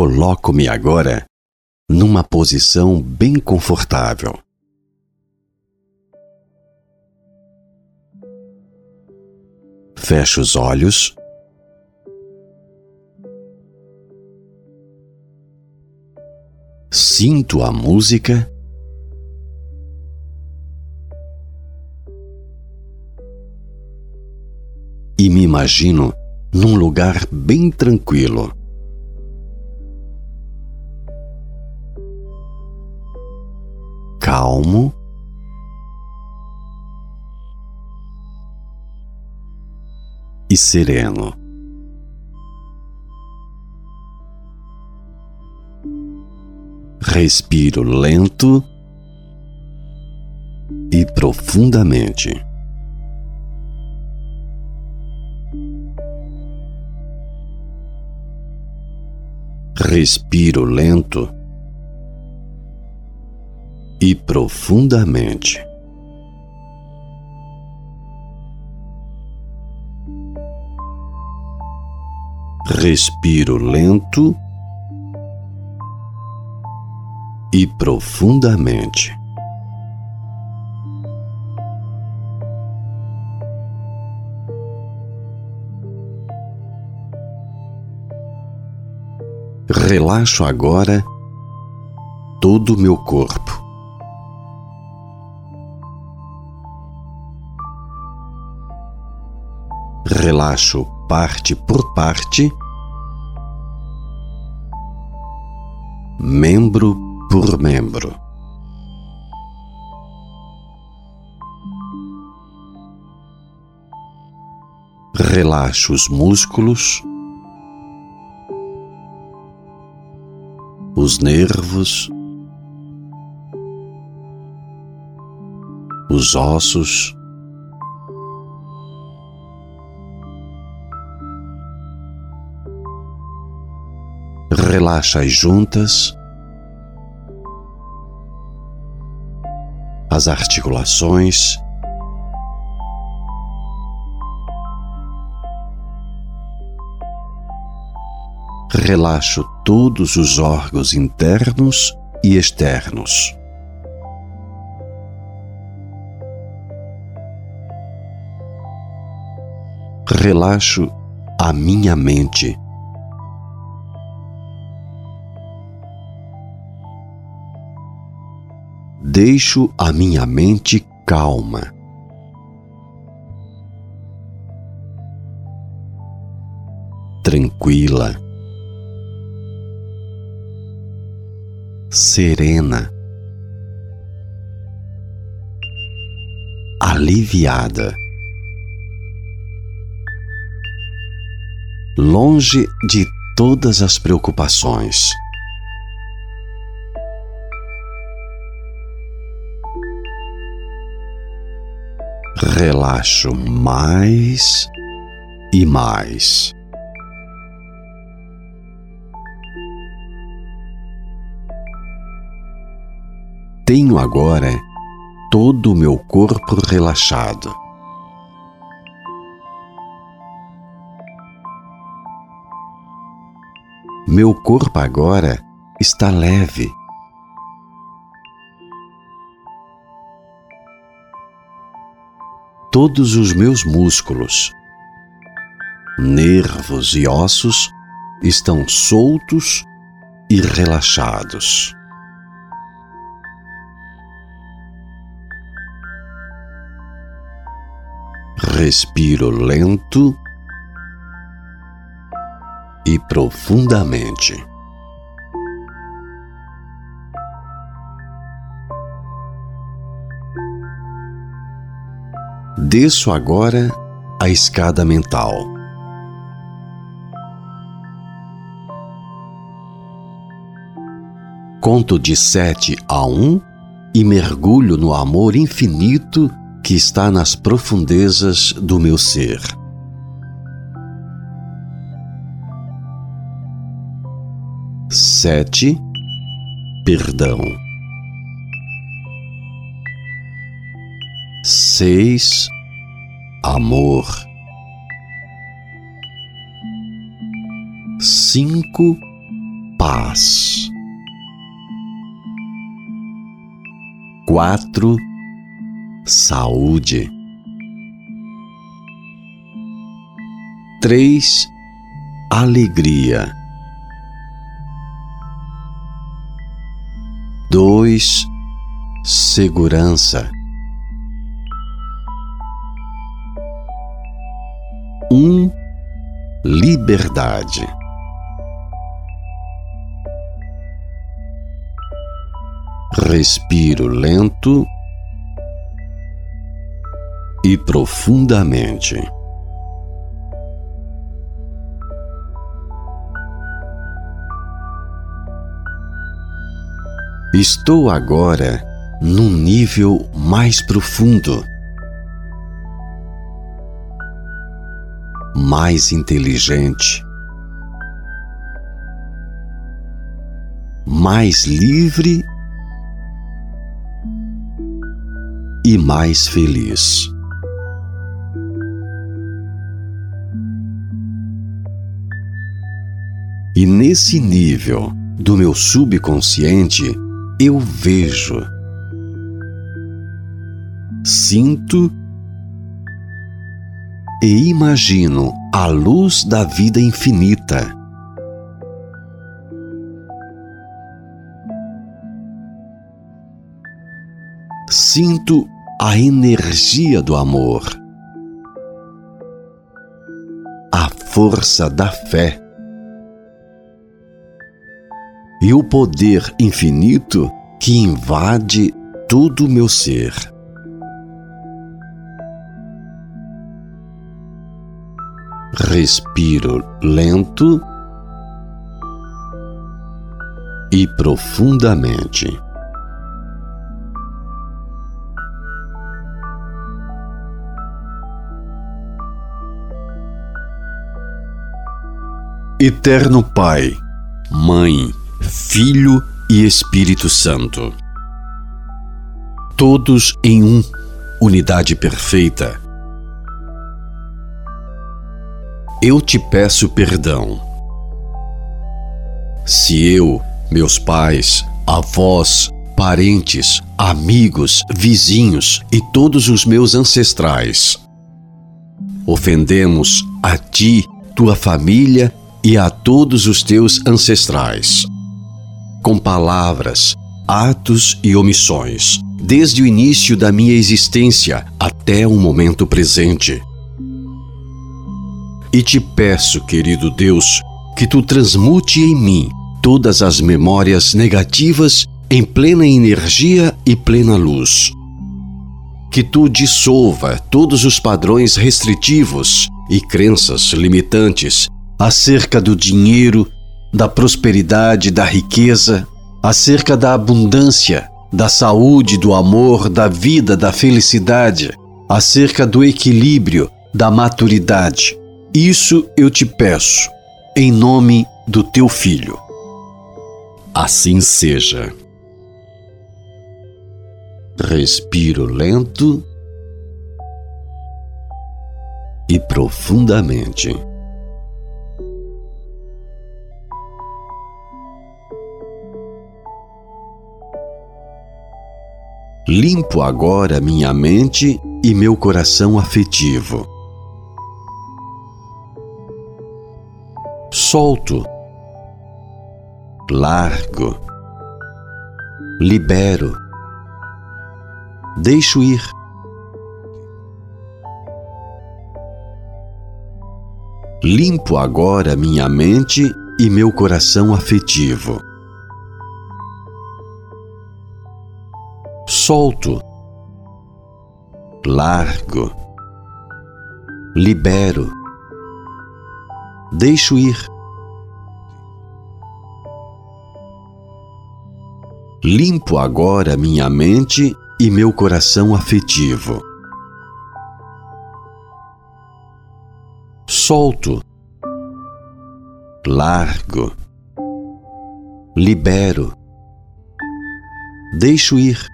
Coloco-me agora numa posição bem confortável. Fecho os olhos. Sinto a música. E me imagino num lugar bem tranquilo. Calmo. E sereno. Respiro lento e profundamente. Respiro lento e profundamente. Respiro lento e profundamente. Relaxo agora todo o meu corpo. Relaxo parte por parte, membro por membro. Relaxo os músculos, os nervos, os ossos, relaxa as juntas, as articulações, relaxo todos os órgãos internos e externos. Relaxo a minha mente. Deixo a minha mente calma. Tranquila. serena, aliviada, longe de todas as preocupações. Relaxo mais e mais. Tenho agora todo o meu corpo relaxado. Meu corpo agora está leve. Todos os meus músculos, nervos e ossos estão soltos e relaxados. Respiro lento e profundamente. Desço agora a escada mental. Conto de sete a um e mergulho no amor infinito que está nas profundezas do meu ser. Sete, perdão. Seis, amor. Cinco, paz. Quatro, saúde. Três, alegria. Dois, segurança. Um, liberdade. Respiro lento e profundamente. Estou agora num nível mais profundo, mais inteligente, mais livre e mais feliz. E nesse nível do meu subconsciente, eu vejo, sinto e imagino a luz da vida infinita. Sinto a energia do amor, a força da fé e o poder infinito que invade todo o meu ser. Respiro lento e profundamente. Eterno Pai, Mãe, Filho e Espírito Santo. Todos em um, unidade perfeita. Eu te peço perdão. Se eu, meus pais, avós, parentes, amigos, vizinhos e todos os meus ancestrais ofendemos a ti, tua família e a todos os teus ancestrais com palavras, atos e omissões, desde o início da minha existência até o momento presente. E te peço, querido Deus, que tu transmute em mim todas as memórias negativas em plena energia e plena luz. Que tu dissolva todos os padrões restritivos e crenças limitantes acerca do dinheiro, da prosperidade, da riqueza, acerca da abundância, da saúde, do amor, da vida, da felicidade, acerca do equilíbrio, da maturidade. Isso eu te peço, em nome do teu filho. Assim seja. Respiro lento e profundamente. Limpo agora minha mente e meu coração afetivo. Solto, largo, libero, deixo ir. Limpo agora minha mente e meu coração afetivo. solto, largo, libero, deixo ir. Limpo agora minha mente e meu coração afetivo. Solto, largo, libero, deixo ir.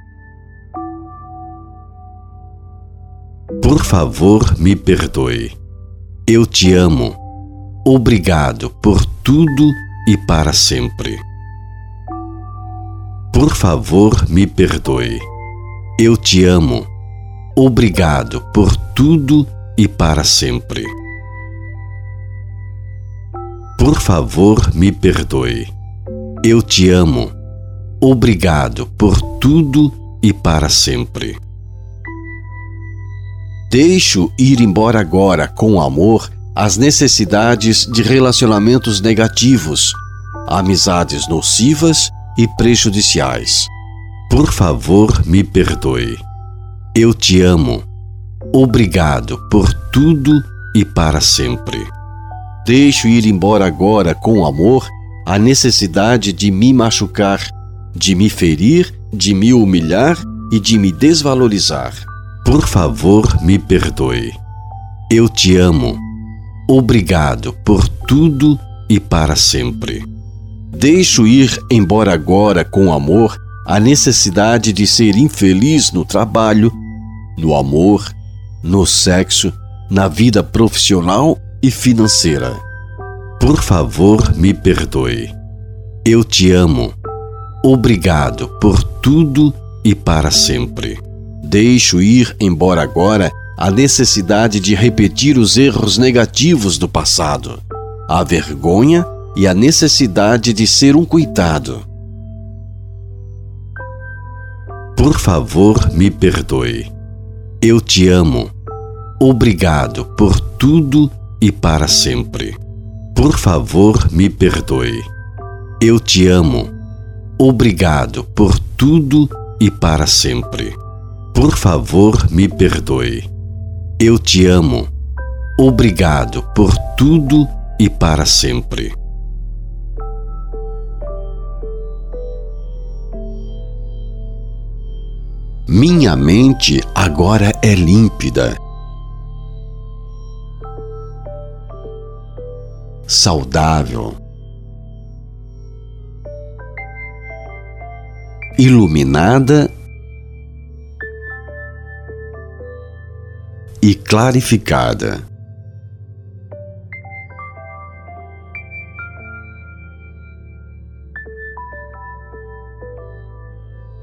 Por favor, me perdoe. Eu te amo. Obrigado por tudo e para sempre. Por favor, me perdoe. Eu te amo. Obrigado por tudo e para sempre. Por favor, me perdoe. Eu te amo. Obrigado por tudo e para sempre. Deixo ir embora agora com amor as necessidades de relacionamentos negativos, amizades nocivas e prejudiciais. Por favor, me perdoe. Eu te amo. Obrigado por tudo e para sempre. Deixo ir embora agora com amor a necessidade de me machucar, de me ferir, de me humilhar e de me desvalorizar. Por favor, me perdoe. Eu te amo. Obrigado por tudo e para sempre. Deixo ir embora agora com amor a necessidade de ser infeliz no trabalho, no amor, no sexo, na vida profissional e financeira. Por favor, me perdoe. Eu te amo. Obrigado por tudo e para sempre. Deixo ir embora agora a necessidade de repetir os erros negativos do passado, a vergonha e a necessidade de ser um coitado. Por favor, me perdoe. Eu te amo. Obrigado por tudo e para sempre. Por favor, me perdoe. Eu te amo. Obrigado por tudo e para sempre. Por favor, me perdoe. Eu te amo. Obrigado por tudo e para sempre. Minha mente agora é límpida. Saudável. Iluminada e clarificada.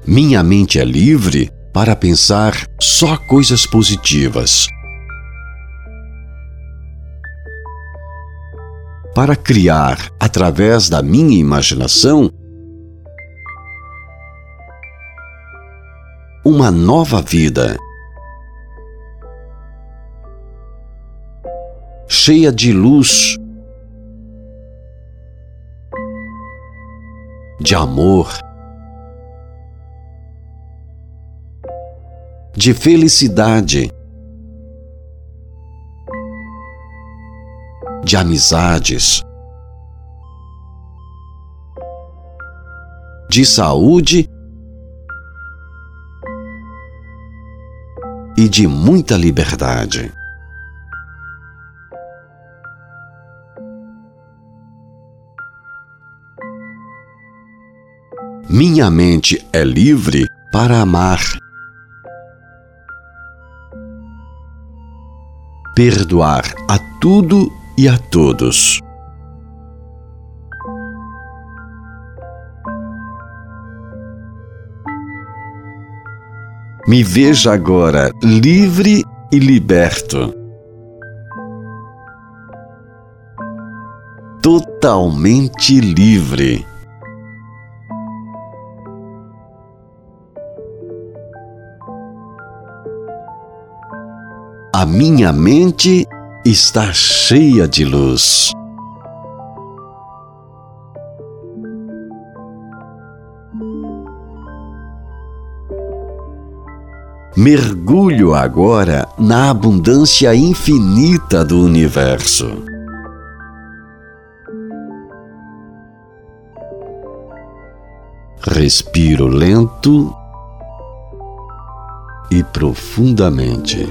Minha mente é livre para pensar só coisas positivas. Para criar, através da minha imaginação, uma nova vida. cheia de luz, de amor, de felicidade, de amizades, de saúde e de muita liberdade. Minha mente é livre para amar. Perdoar a tudo e a todos. Me veja agora livre e liberto. Totalmente livre. Minha mente está cheia de luz. Mergulho agora na abundância infinita do universo. Respiro lento e profundamente.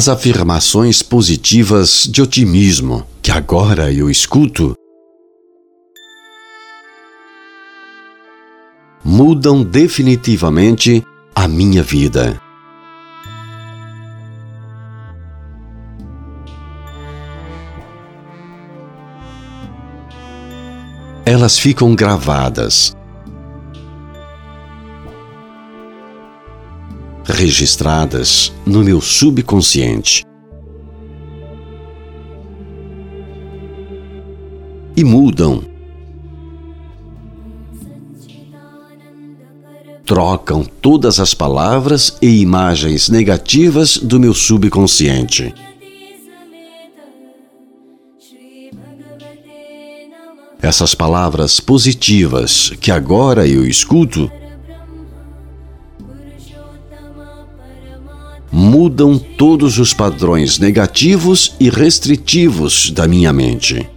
As afirmações positivas de otimismo que agora eu escuto mudam definitivamente a minha vida. Elas ficam gravadas, registradas no meu subconsciente. E mudam trocam todas as palavras e imagens negativas do meu subconsciente. Essas palavras positivas que agora eu escuto mudam todos os padrões negativos e restritivos da minha mente.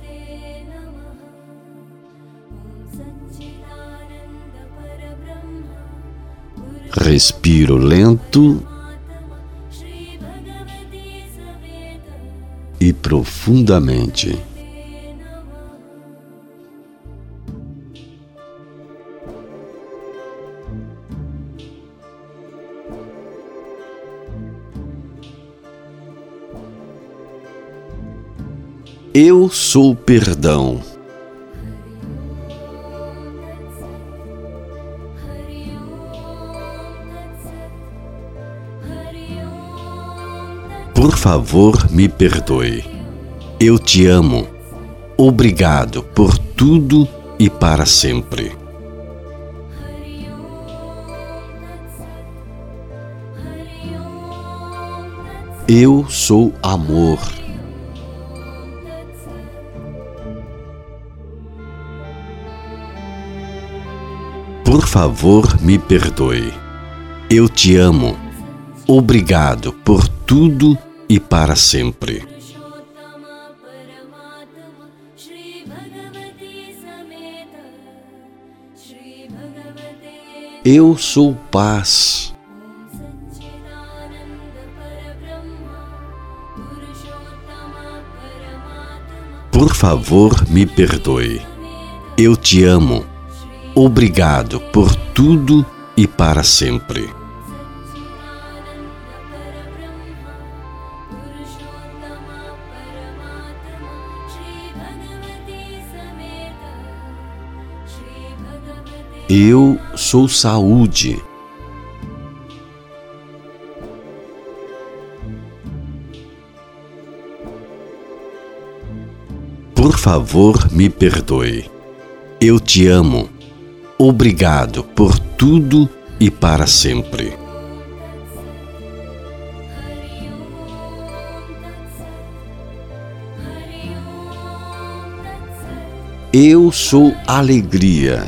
Respiro lento e profundamente. Eu sou perdão. Por favor, me perdoe. Eu te amo. Obrigado por tudo e para sempre. Eu sou amor. Por favor, me perdoe. Eu te amo. Obrigado por tudo e para sempre. Eu sou paz. Por favor, me perdoe. Eu te amo. Obrigado por tudo e para sempre. Eu sou saúde. Por favor, me perdoe. Eu te amo. Obrigado por tudo e para sempre. Eu sou alegria.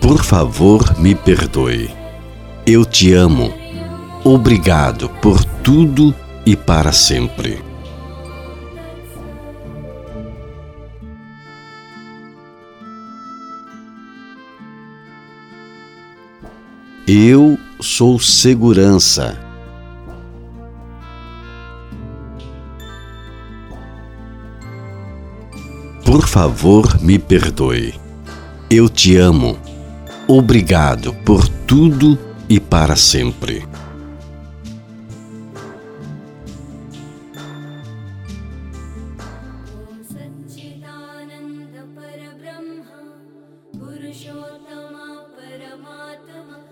Por favor, me perdoe. Eu te amo. Obrigado por tudo e para sempre. Eu sou segurança. Por favor, me perdoe. Eu te amo. Obrigado por tudo e para sempre.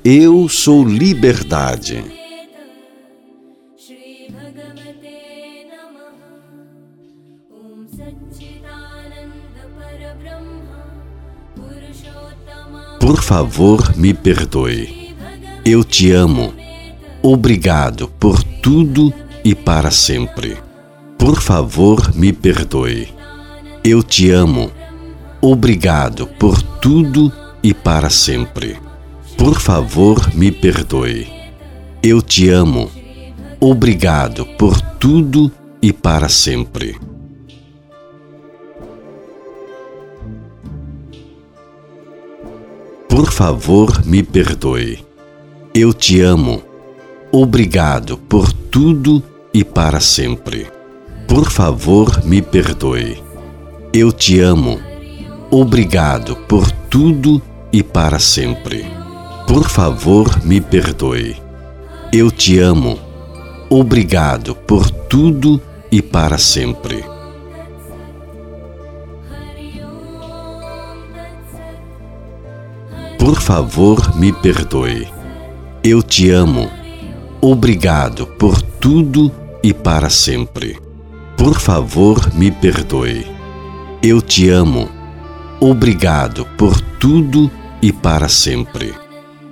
Eu sou liberdade. Por favor, me perdoe. Eu te amo. Obrigado por tudo e para sempre. Por favor, me perdoe. Eu te amo. Obrigado por tudo e para sempre. Por favor, me perdoe. Eu te amo. Obrigado por tudo e para sempre. Por favor, me perdoe. Eu te amo. Obrigado por tudo e para sempre. Por favor, me perdoe. Eu te amo. Obrigado por tudo e para sempre. Por favor, me perdoe. Eu te amo. Obrigado por tudo e para sempre. Por favor, me perdoe. Eu te amo. Obrigado por tudo e para sempre. Por favor, me perdoe. Eu te amo. Obrigado por tudo e para sempre.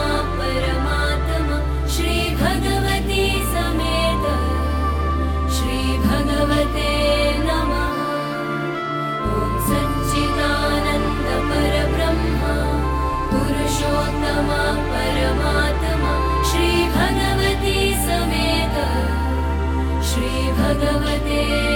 परमात्मा श्रीभगवती समेत। श्रीभगवते नमः। सच्चिदानन्द परब्रह्मा। पुरुषोत्तमा परमात्मा श्रीभगवती समेत। श्रीभगवते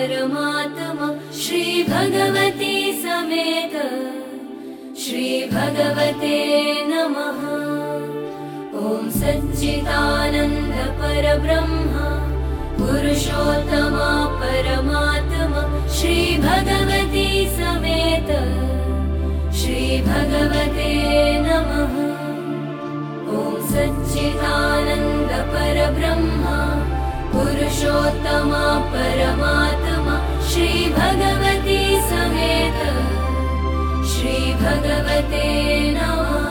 परमात्मा श्रीभगवती समेत। श्रीभगवते नमः। ॐ सच्चिदानन्द परब्रह्मा। पुरुषोत्तमा परमात्मा श्रीभगवती समेत। श्रीभगवते नमः। ॐ सच्चिदानन्द परब्रह्मा। पुरुषोत्तमा परमात्मा श्रीभगवती समेत। श्रीभगवते नमः